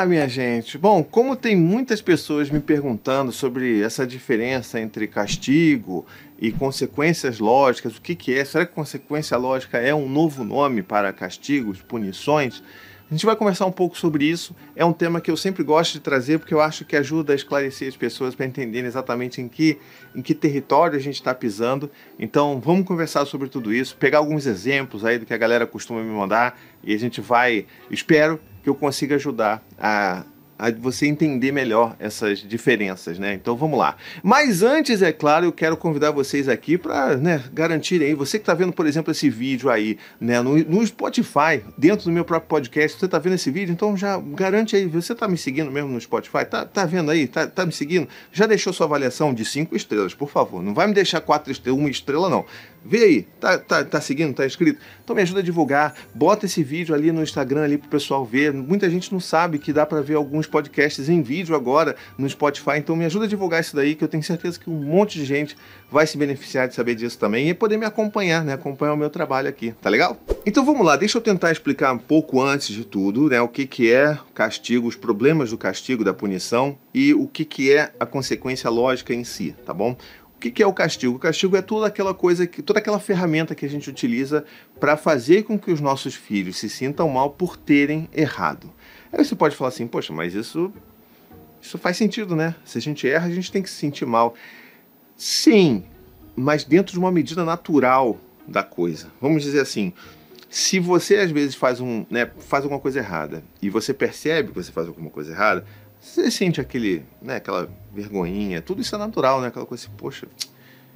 Olá, minha gente. Bom, como tem muitas pessoas me perguntando sobre essa diferença entre castigo e consequências lógicas, o que, que é? Será que consequência lógica é um novo nome para castigos, punições? A gente vai conversar um pouco sobre isso. É um tema que eu sempre gosto de trazer porque eu acho que ajuda a esclarecer as pessoas para entenderem exatamente em que, em que território a gente está pisando. Então, vamos conversar sobre tudo isso, pegar alguns exemplos aí do que a galera costuma me mandar e a gente vai, espero que eu consiga ajudar a a você entender melhor essas diferenças, né? Então vamos lá. Mas antes, é claro, eu quero convidar vocês aqui para né, garantir aí, você que está vendo, por exemplo, esse vídeo aí, né, no, no Spotify, dentro do meu próprio podcast, você está vendo esse vídeo, então já garante aí, você está me seguindo mesmo no Spotify? Tá, tá vendo aí? Tá, tá me seguindo? Já deixou sua avaliação de cinco estrelas, por favor. Não vai me deixar quatro estrelas, uma estrela, não. Vê aí, tá, tá, tá seguindo, tá inscrito? Então me ajuda a divulgar, bota esse vídeo ali no Instagram ali pro pessoal ver. Muita gente não sabe que dá para ver alguns podcasts em vídeo agora no Spotify, então me ajuda a divulgar isso daí que eu tenho certeza que um monte de gente vai se beneficiar de saber disso também e poder me acompanhar, né? Acompanhar o meu trabalho aqui, tá legal? Então vamos lá, deixa eu tentar explicar um pouco antes de tudo, né? O que que é castigo, os problemas do castigo, da punição e o que que é a consequência lógica em si, tá bom? O que, que é o castigo? O castigo é toda aquela coisa, que, toda aquela ferramenta que a gente utiliza para fazer com que os nossos filhos se sintam mal por terem errado. Aí você pode falar assim, poxa, mas isso, isso faz sentido, né? Se a gente erra, a gente tem que se sentir mal. Sim, mas dentro de uma medida natural da coisa. Vamos dizer assim, se você às vezes faz, um, né, faz alguma coisa errada e você percebe que você faz alguma coisa errada, você sente aquele, né, aquela vergonhinha, tudo isso é natural, né? Aquela coisa assim, poxa,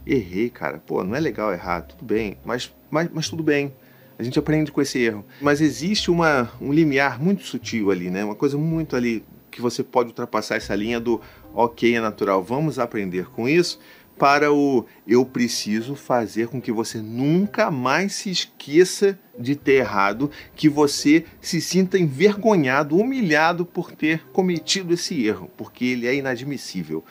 errei, cara. Pô, não é legal errar, tudo bem, mas, mas, mas tudo bem. A gente aprende com esse erro. Mas existe uma, um limiar muito sutil ali, né? Uma coisa muito ali que você pode ultrapassar essa linha do ok, é natural, vamos aprender com isso, para o eu preciso fazer com que você nunca mais se esqueça de ter errado, que você se sinta envergonhado, humilhado por ter cometido esse erro, porque ele é inadmissível.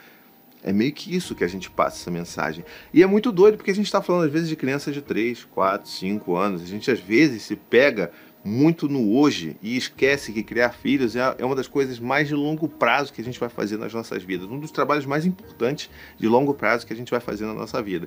É meio que isso que a gente passa essa mensagem. E é muito doido porque a gente está falando às vezes de crianças de 3, 4, 5 anos. A gente às vezes se pega muito no hoje e esquece que criar filhos é, é uma das coisas mais de longo prazo que a gente vai fazer nas nossas vidas, um dos trabalhos mais importantes de longo prazo que a gente vai fazer na nossa vida.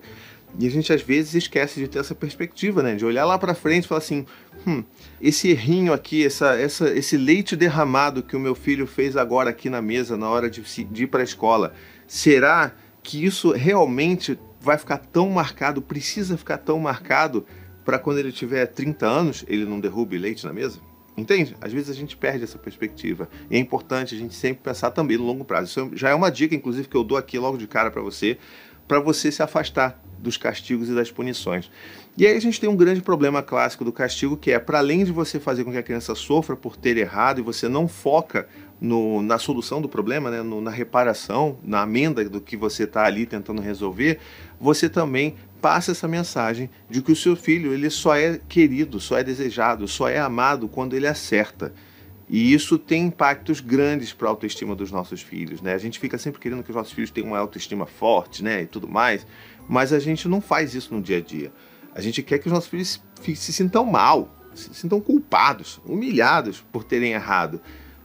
E a gente às vezes esquece de ter essa perspectiva, né? De olhar lá para frente e falar assim: hum, esse errinho aqui, essa, essa, esse leite derramado que o meu filho fez agora aqui na mesa na hora de, de ir para a escola, será que isso realmente vai ficar tão marcado, precisa ficar tão marcado para quando ele tiver 30 anos, ele não derrube leite na mesa? Entende? Às vezes a gente perde essa perspectiva. E é importante a gente sempre pensar também no longo prazo. Isso já é uma dica, inclusive, que eu dou aqui logo de cara para você, para você se afastar dos castigos e das punições. E aí a gente tem um grande problema clássico do castigo, que é, para além de você fazer com que a criança sofra por ter errado e você não foca no, na solução do problema, né, no, na reparação, na amenda do que você está ali tentando resolver, você também passa essa mensagem de que o seu filho ele só é querido, só é desejado, só é amado quando ele acerta. E isso tem impactos grandes para a autoestima dos nossos filhos, né? A gente fica sempre querendo que os nossos filhos tenham uma autoestima forte, né, e tudo mais, mas a gente não faz isso no dia a dia. A gente quer que os nossos filhos se, se sintam mal, se sintam culpados, humilhados por terem errado.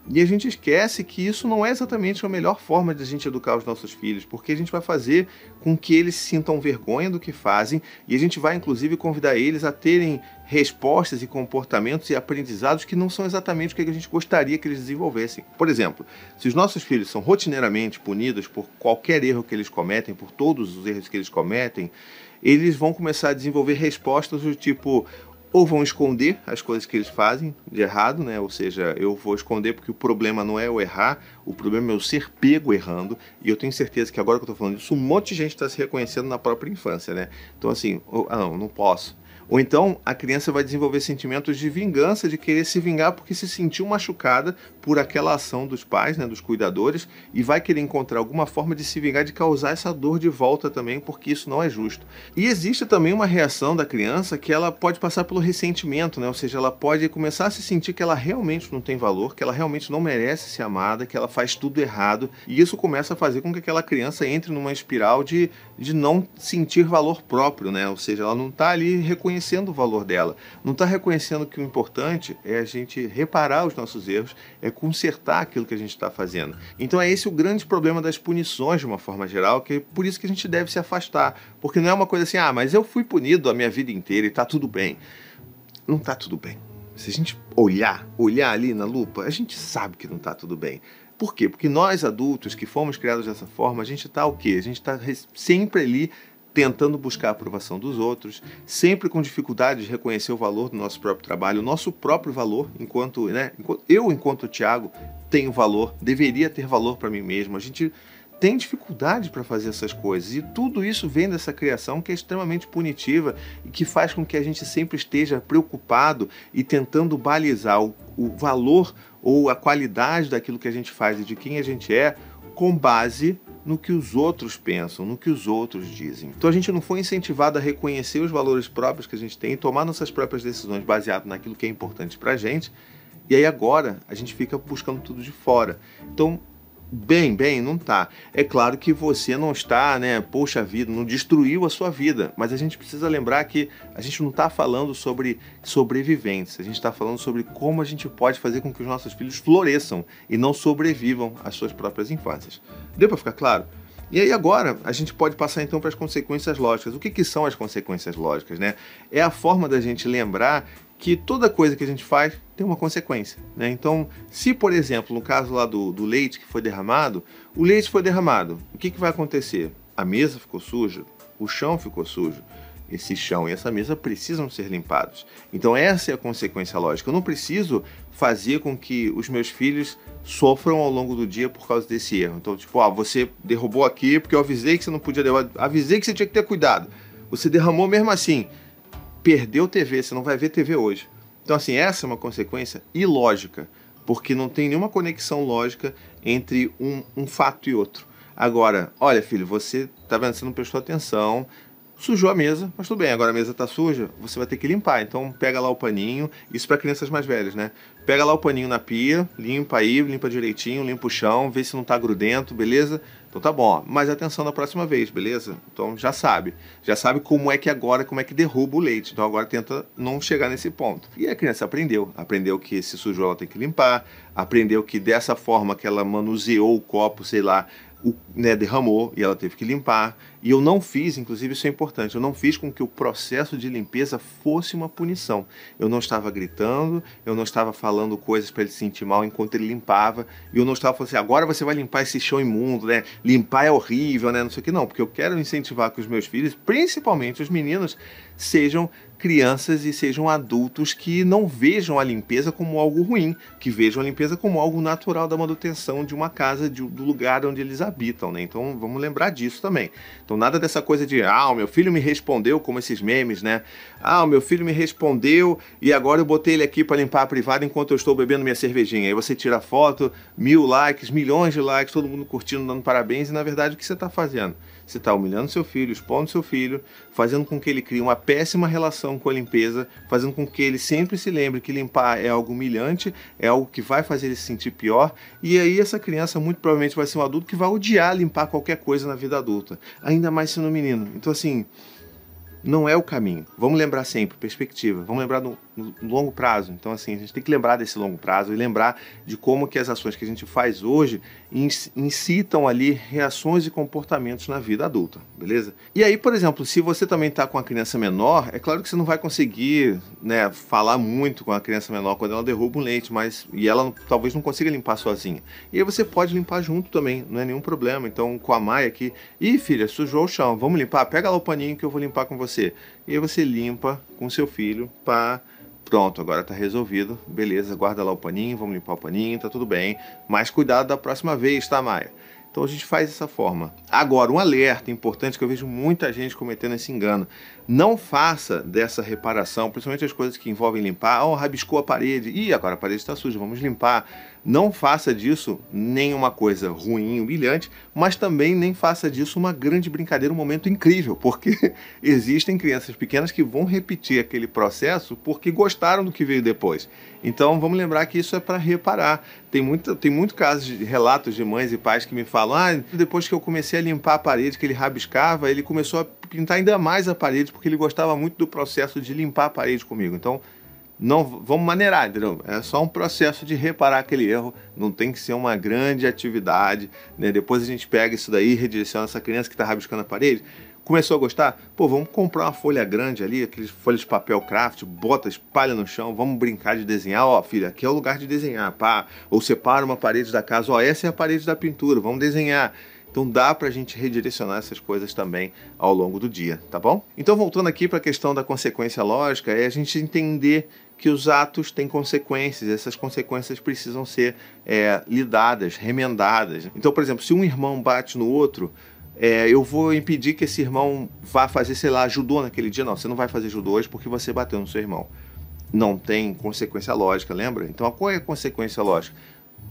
E a gente esquece que isso não é exatamente a melhor forma de a gente educar os nossos filhos, porque a gente vai fazer com que eles sintam vergonha do que fazem e a gente vai inclusive convidar eles a terem respostas e comportamentos e aprendizados que não são exatamente o que a gente gostaria que eles desenvolvessem. Por exemplo, se os nossos filhos são rotineiramente punidos por qualquer erro que eles cometem, por todos os erros que eles cometem, eles vão começar a desenvolver respostas do tipo: ou vão esconder as coisas que eles fazem de errado, né? Ou seja, eu vou esconder porque o problema não é o errar, o problema é o ser pego errando. E eu tenho certeza que agora que eu estou falando isso, um monte de gente está se reconhecendo na própria infância, né? Então assim, ah não, não posso. Ou então a criança vai desenvolver sentimentos de vingança, de querer se vingar porque se sentiu machucada por aquela ação dos pais, né, dos cuidadores, e vai querer encontrar alguma forma de se vingar, de causar essa dor de volta também, porque isso não é justo. E existe também uma reação da criança que ela pode passar pelo ressentimento, né? ou seja, ela pode começar a se sentir que ela realmente não tem valor, que ela realmente não merece ser amada, que ela faz tudo errado, e isso começa a fazer com que aquela criança entre numa espiral de, de não sentir valor próprio, né? ou seja, ela não está ali reconhecendo reconhecendo o valor dela, não está reconhecendo que o importante é a gente reparar os nossos erros, é consertar aquilo que a gente está fazendo. Então é esse o grande problema das punições de uma forma geral, que é por isso que a gente deve se afastar, porque não é uma coisa assim, ah, mas eu fui punido a minha vida inteira e está tudo bem. Não está tudo bem. Se a gente olhar, olhar ali na lupa, a gente sabe que não está tudo bem. Por quê? Porque nós adultos que fomos criados dessa forma, a gente está o quê? A gente está sempre ali tentando buscar a aprovação dos outros, sempre com dificuldade de reconhecer o valor do nosso próprio trabalho, o nosso próprio valor, enquanto, né, eu, enquanto Tiago, tenho valor, deveria ter valor para mim mesmo. A gente tem dificuldade para fazer essas coisas. E tudo isso vem dessa criação que é extremamente punitiva e que faz com que a gente sempre esteja preocupado e tentando balizar o, o valor ou a qualidade daquilo que a gente faz e de quem a gente é com base no que os outros pensam, no que os outros dizem. Então a gente não foi incentivado a reconhecer os valores próprios que a gente tem, tomar nossas próprias decisões baseado naquilo que é importante para gente. E aí agora a gente fica buscando tudo de fora. Então Bem, bem, não tá. É claro que você não está, né? Poxa vida, não destruiu a sua vida. Mas a gente precisa lembrar que a gente não está falando sobre sobreviventes. A gente está falando sobre como a gente pode fazer com que os nossos filhos floresçam e não sobrevivam às suas próprias infâncias. Deu para ficar claro? E aí agora a gente pode passar então para as consequências lógicas. O que, que são as consequências lógicas, né? É a forma da gente lembrar que toda coisa que a gente faz tem uma consequência. Né? Então, se por exemplo, no caso lá do, do leite que foi derramado, o leite foi derramado, o que, que vai acontecer? A mesa ficou suja, o chão ficou sujo. Esse chão e essa mesa precisam ser limpados. Então, essa é a consequência lógica. Eu não preciso fazer com que os meus filhos sofram ao longo do dia por causa desse erro. Então, tipo, ah, você derrubou aqui porque eu avisei que você não podia derrubar, avisei que você tinha que ter cuidado. Você derramou mesmo assim perdeu TV, você não vai ver TV hoje. Então, assim, essa é uma consequência ilógica, porque não tem nenhuma conexão lógica entre um, um fato e outro. Agora, olha, filho, você tá vendo, você não prestou atenção, sujou a mesa, mas tudo bem, agora a mesa tá suja, você vai ter que limpar. Então, pega lá o paninho, isso para crianças mais velhas, né? Pega lá o paninho na pia, limpa aí, limpa direitinho, limpa o chão, vê se não tá grudento, beleza? Então tá bom, mas atenção na próxima vez, beleza? Então já sabe. Já sabe como é que agora, como é que derruba o leite. Então agora tenta não chegar nesse ponto. E a criança aprendeu. Aprendeu que se sujou ela tem que limpar. Aprendeu que dessa forma que ela manuseou o copo, sei lá, o, né, derramou e ela teve que limpar. E eu não fiz, inclusive isso é importante, eu não fiz com que o processo de limpeza fosse uma punição. Eu não estava gritando, eu não estava falando coisas para ele se sentir mal enquanto ele limpava, e eu não estava falando assim, agora você vai limpar esse chão imundo, né? Limpar é horrível, né? Não sei o que, não, porque eu quero incentivar que os meus filhos, principalmente os meninos, sejam crianças e sejam adultos que não vejam a limpeza como algo ruim, que vejam a limpeza como algo natural da manutenção de uma casa, de, do lugar onde eles habitam, né? Então vamos lembrar disso também. Então nada dessa coisa de, ah, o meu filho me respondeu, como esses memes, né? Ah, o meu filho me respondeu e agora eu botei ele aqui para limpar a privada enquanto eu estou bebendo minha cervejinha. Aí você tira a foto, mil likes, milhões de likes, todo mundo curtindo, dando parabéns, e na verdade o que você está fazendo? Você está humilhando seu filho, expondo seu filho, fazendo com que ele crie uma péssima relação com a limpeza, fazendo com que ele sempre se lembre que limpar é algo humilhante, é algo que vai fazer ele se sentir pior, e aí essa criança muito provavelmente vai ser um adulto que vai odiar limpar qualquer coisa na vida adulta, ainda mais sendo um menino. Então, assim, não é o caminho. Vamos lembrar sempre, perspectiva. Vamos lembrar no, no, longo prazo. Então, assim, a gente tem que lembrar desse longo prazo e lembrar de como que as ações que a gente faz hoje incitam ali reações e comportamentos na vida adulta, beleza? E aí, por exemplo, se você também está com a criança menor, é claro que você não vai conseguir né, falar muito com a criança menor quando ela derruba um leite, mas e ela talvez não consiga limpar sozinha. E aí você pode limpar junto também, não é nenhum problema. Então, com a Maia aqui, ih, filha, sujou o chão, vamos limpar? Pega lá o paninho que eu vou limpar com você. E aí você limpa com seu filho para Pronto, agora está resolvido. Beleza, guarda lá o paninho, vamos limpar o paninho, tá tudo bem. Mas cuidado da próxima vez, tá, Maia? Então a gente faz dessa forma. Agora, um alerta importante que eu vejo muita gente cometendo esse engano. Não faça dessa reparação, principalmente as coisas que envolvem limpar. Oh, rabiscou a parede. Ih, agora a parede está suja, vamos limpar. Não faça disso nem uma coisa ruim, humilhante, mas também nem faça disso uma grande brincadeira, um momento incrível, porque existem crianças pequenas que vão repetir aquele processo porque gostaram do que veio depois. Então vamos lembrar que isso é para reparar. Tem muito, tem muito casos de relatos de mães e pais que me falam: ah, depois que eu comecei a limpar a parede que ele rabiscava, ele começou a pintar ainda mais a parede porque ele gostava muito do processo de limpar a parede comigo. Então não vamos maneirar, entendeu? É só um processo de reparar aquele erro, não tem que ser uma grande atividade, né? Depois a gente pega isso daí redireciona essa criança que está rabiscando a parede. Começou a gostar? Pô, vamos comprar uma folha grande ali, aqueles folhas de papel craft, bota, espalha no chão, vamos brincar de desenhar. Ó, filha, aqui é o lugar de desenhar, pá. Ou separa uma parede da casa, ó, essa é a parede da pintura, vamos desenhar. Então dá para a gente redirecionar essas coisas também ao longo do dia, tá bom? Então voltando aqui para a questão da consequência lógica, é a gente entender que os atos têm consequências, essas consequências precisam ser é, lidadas, remendadas. Então, por exemplo, se um irmão bate no outro, é, eu vou impedir que esse irmão vá fazer, sei lá, judô naquele dia. Não, você não vai fazer judô hoje porque você bateu no seu irmão. Não tem consequência lógica, lembra? Então, qual é a consequência lógica?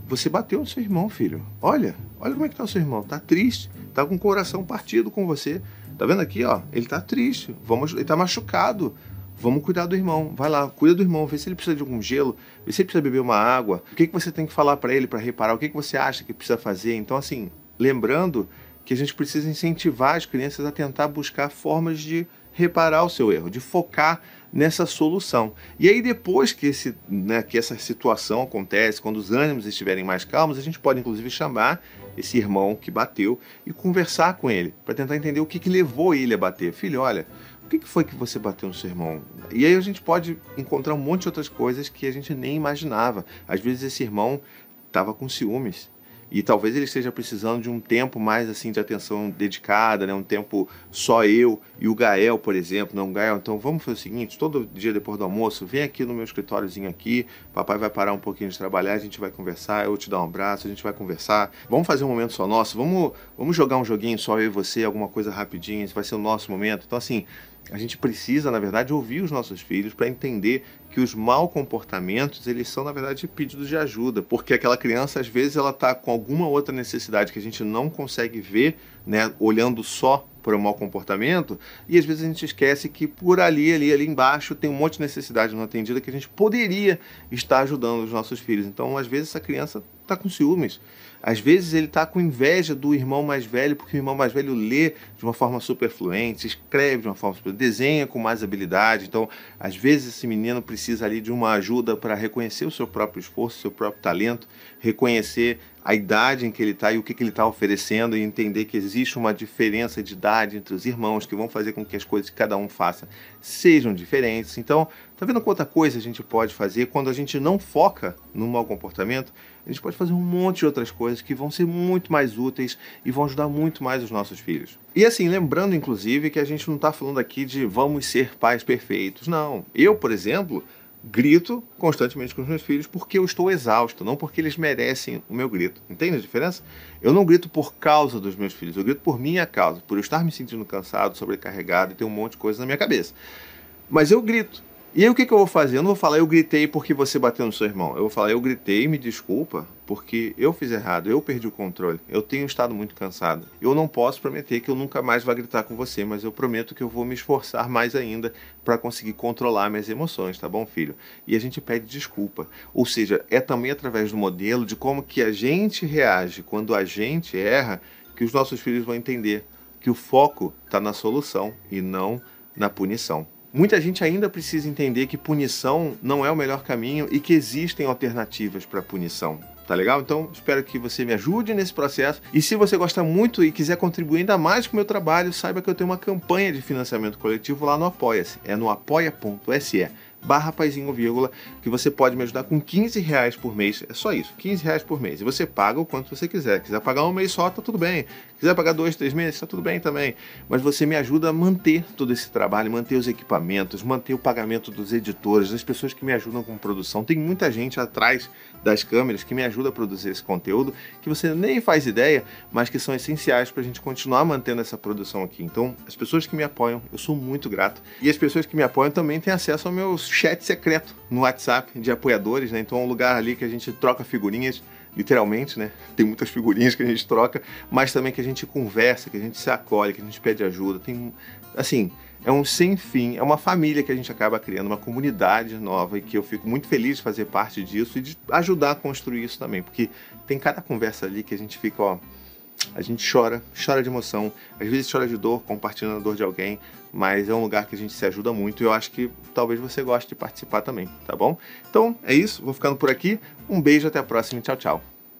Você bateu no seu irmão, filho. Olha, olha como é que tá o seu irmão. Tá triste, tá com o coração partido com você. Tá vendo aqui, ó? Ele tá triste. Vamos, ele tá machucado. Vamos cuidar do irmão. Vai lá, cuida do irmão, vê se ele precisa de algum gelo, vê se ele precisa beber uma água. O que, que você tem que falar para ele para reparar? O que, que você acha que precisa fazer? Então, assim, lembrando que a gente precisa incentivar as crianças a tentar buscar formas de reparar o seu erro, de focar nessa solução. E aí depois que, esse, né, que essa situação acontece, quando os ânimos estiverem mais calmos, a gente pode inclusive chamar esse irmão que bateu e conversar com ele para tentar entender o que, que levou ele a bater. Filho, olha, o que, que foi que você bateu no seu irmão? E aí a gente pode encontrar um monte de outras coisas que a gente nem imaginava. Às vezes esse irmão estava com ciúmes e talvez ele esteja precisando de um tempo mais assim de atenção dedicada, né? Um tempo só eu e o Gael, por exemplo, não Gael. Então vamos fazer o seguinte: todo dia depois do almoço, vem aqui no meu escritóriozinho aqui. Papai vai parar um pouquinho de trabalhar, a gente vai conversar. Eu te dar um abraço, a gente vai conversar. Vamos fazer um momento só nosso. Vamos, vamos jogar um joguinho só eu e você, alguma coisa rapidinho. Esse vai ser o nosso momento. Então assim, a gente precisa, na verdade, ouvir os nossos filhos para entender que os mal comportamentos, eles são, na verdade, pedidos de ajuda, porque aquela criança, às vezes, ela está com alguma outra necessidade que a gente não consegue ver, né, olhando só para o mau comportamento, e às vezes a gente esquece que por ali, ali, ali embaixo tem um monte de necessidade não atendida que a gente poderia estar ajudando os nossos filhos. Então, às vezes, essa criança está com ciúmes. Às vezes ele está com inveja do irmão mais velho, porque o irmão mais velho lê de uma forma super fluente, escreve de uma forma super, desenha com mais habilidade. Então, às vezes esse menino precisa ali de uma ajuda para reconhecer o seu próprio esforço, o seu próprio talento, reconhecer a idade em que ele está e o que, que ele está oferecendo e entender que existe uma diferença de idade entre os irmãos que vão fazer com que as coisas que cada um faça sejam diferentes. Então, tá vendo quanta coisa a gente pode fazer quando a gente não foca no mau comportamento? A gente pode fazer um monte de outras coisas que vão ser muito mais úteis e vão ajudar muito mais os nossos filhos. E assim, lembrando inclusive que a gente não está falando aqui de vamos ser pais perfeitos. Não. Eu, por exemplo, grito constantemente com os meus filhos porque eu estou exausto, não porque eles merecem o meu grito. Entende a diferença? Eu não grito por causa dos meus filhos, eu grito por minha causa, por eu estar me sentindo cansado, sobrecarregado e ter um monte de coisa na minha cabeça. Mas eu grito. E aí o que, que eu vou fazer? Eu não vou falar eu gritei porque você bateu no seu irmão. Eu vou falar eu gritei, me desculpa, porque eu fiz errado, eu perdi o controle. Eu tenho estado muito cansado. Eu não posso prometer que eu nunca mais vou gritar com você, mas eu prometo que eu vou me esforçar mais ainda para conseguir controlar minhas emoções, tá bom, filho? E a gente pede desculpa. Ou seja, é também através do modelo de como que a gente reage quando a gente erra que os nossos filhos vão entender que o foco está na solução e não na punição. Muita gente ainda precisa entender que punição não é o melhor caminho e que existem alternativas para punição. Tá legal? Então, espero que você me ajude nesse processo. E se você gosta muito e quiser contribuir ainda mais com o meu trabalho, saiba que eu tenho uma campanha de financiamento coletivo lá no Apoia-se. É no apoia.se barra paizinho, vírgula, que você pode me ajudar com 15 reais por mês. É só isso, 15 reais por mês. E você paga o quanto você quiser. Quiser pagar um mês só, tá tudo bem. Quiser pagar dois, três meses, tá tudo bem também. Mas você me ajuda a manter todo esse trabalho, manter os equipamentos, manter o pagamento dos editores, das pessoas que me ajudam com produção. Tem muita gente atrás das câmeras que me ajuda a produzir esse conteúdo, que você nem faz ideia, mas que são essenciais para a gente continuar mantendo essa produção aqui. Então, as pessoas que me apoiam, eu sou muito grato. E as pessoas que me apoiam também têm acesso aos meus chat secreto no WhatsApp de apoiadores, né? Então é um lugar ali que a gente troca figurinhas, literalmente, né? Tem muitas figurinhas que a gente troca, mas também que a gente conversa, que a gente se acolhe, que a gente pede ajuda. Tem, assim, é um sem fim, é uma família que a gente acaba criando, uma comunidade nova e que eu fico muito feliz de fazer parte disso e de ajudar a construir isso também, porque tem cada conversa ali que a gente fica, ó, a gente chora, chora de emoção, às vezes chora de dor, compartilhando a dor de alguém, mas é um lugar que a gente se ajuda muito e eu acho que talvez você goste de participar também, tá bom? Então é isso, vou ficando por aqui. Um beijo, até a próxima e tchau, tchau.